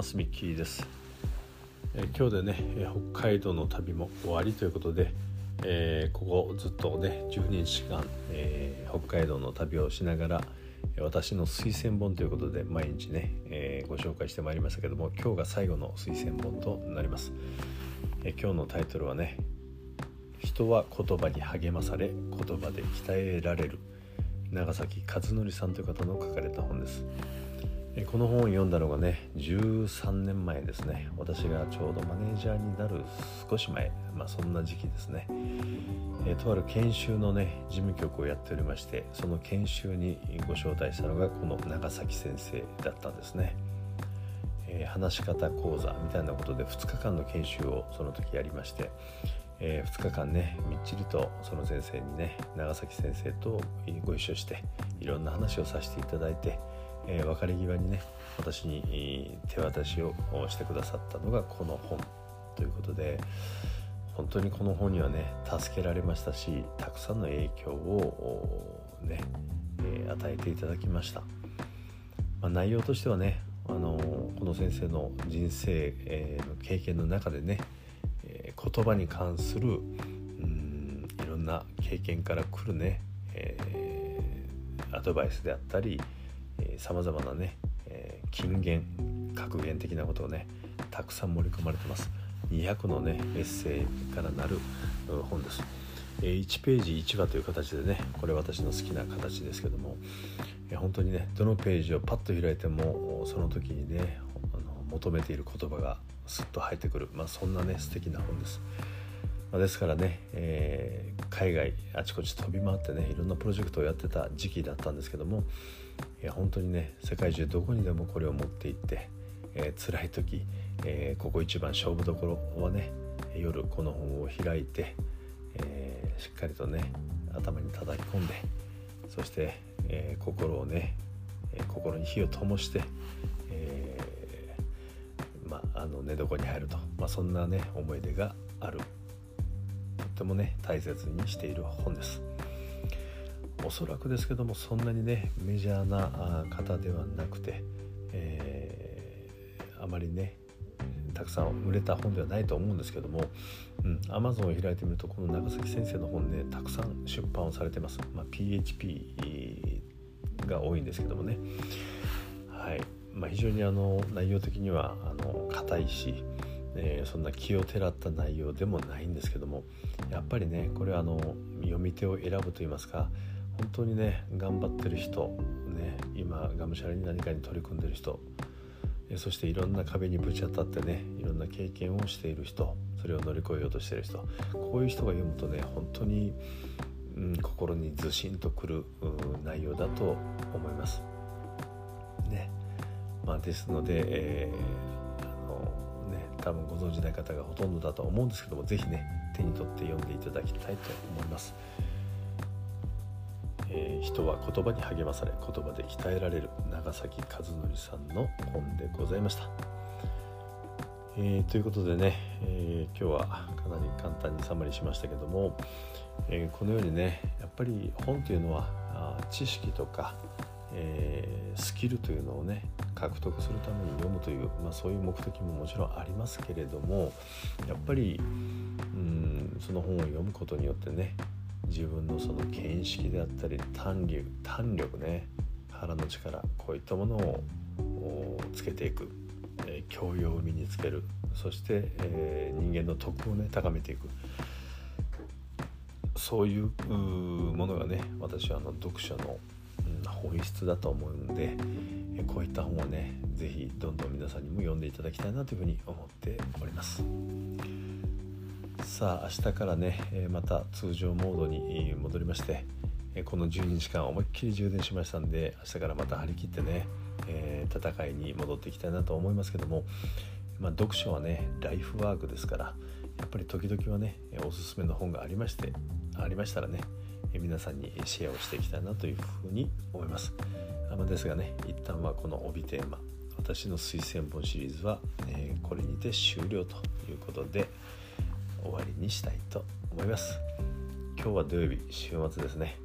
ますミッキーです、えー、今日でね、北海道の旅も終わりということで、えー、ここずっとね12日間、え北海道の旅をしながら私の推薦本ということで毎日ね、えご紹介してまいりましたけども今日が最後の推薦本となります、え今日のタイトルはね人は言葉に励まされ言葉で鍛えられる長崎和則さんという方の書かれた本です。この本を読んだのがね13年前ですね。私がちょうどマネージャーになる少し前。まあそんな時期ですね、えとある研修のね事務局をやっておりましてその研修にご招待したのがこの長崎先生だったんですね、えー、話し方講座みたいなことで2日間の研修をその時やりましてえー、2日間ねみっちりとその先生にね長崎先生とご一緒していろんな話をさせていただいて、えー、別れ際にね私に手渡しをしてくださったのがこの本ということで本当にこの本にはね助けられましたしたくさんの影響をね、えー、与えていただきました、まあ、内容としてはねあのこの先生の人生、えー、の経験の中でねえ言葉に関するうんいろんな経験から来るね、えー、アドバイスであったりさまざまなね、えー、金言格言的なことをねたくさん盛り込まれてます。200のねエッセイからなる本です。え1ページ1話という形でねこれ私の好きな形ですけどもえ本当にねどのページをパッと開いてもその時にね求めている言葉がスッと入ってくる、まあ、そんなね素敵な本です。まあ、ですからね、え、海外あちこち飛び回ってねいろんなプロジェクトをやってた時期だったんですけどもいや本当にね世界中どこにでもこれを持っていって、えー、辛い時、えー、ここ一番勝負どころはね夜この本を開いて、えー、しっかりとね頭に叩き込んでそして、えー、心をね、えー、心に火を灯して、えーまあ、の寝床に入ると、まあ、そんなね思い出があるてもね大切にしている本です。おそらくですけどもそんなにねメジャーな方ではなくて、えー、あまりねたくさん売れた本ではないと思うんですけども、うん、Amazon を開いてみるとこの長崎先生の本ねたくさん出版をされてます、まあ、PHP が多いんですけどもね。はい。まあ、非常にあの内容的にはあの硬いし、えー、そんな気をてらった内容でもないんですけどもやっぱりねこれはあの読み手を選ぶといいますか本当にね頑張ってる人、ね、今がむしゃらに何かに取り組んでる人そしていろんな壁にぶち当たってねいろんな経験をしている人それを乗り越えようとしている人こういう人が読むとね本当に、うん、心にずしんとくる内容だと思います。ねまあ、ですので、えー、あの、多分ご存じない方がほとんどだと思うんですけども是非ね手に取って読んでいただきたいと思います。えー、人は言葉に励まされ言葉で鍛えられる長崎和則さんの本でございました。えー、ということでね、えー、今日はかなり簡単にサマリしましたけども、えこのようにねやっぱり本というのは知識とか、えスキルというのをね獲得するために読むという、まあ、そういう目的ももちろんありますけれどもやっぱりうんその本を読むことによってね自分のその見識であったり胆力胆力ね腹の力こういったものをつけていく、えー、教養を身につけるそして、えー、人間の徳をね高めていく。そういうものがね私はあの読書の本質だと思うんでこういった本をね是非どんどん皆さんにも読んでいただきたいなというふうに思っております。さあ明日からねまた通常モードに戻りましてこの12日間思いっきり充電しましたんで明日からまた張り切ってね、え、戦いに戻っていきたいなと思いますけども、まあ、読書はねライフワークですからやっぱり時々はねおすすめの本がありましてありましたらね皆さんにシェアをしていきたいなというふうに思います。まですがね一旦はこの帯テーマ私の推薦本シリーズは、えー、これにて終了ということで終わりにしたいと思います。今日は土曜日週末ですね。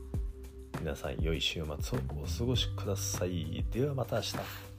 皆さん良い週末をお過ごしください。ではまた明日。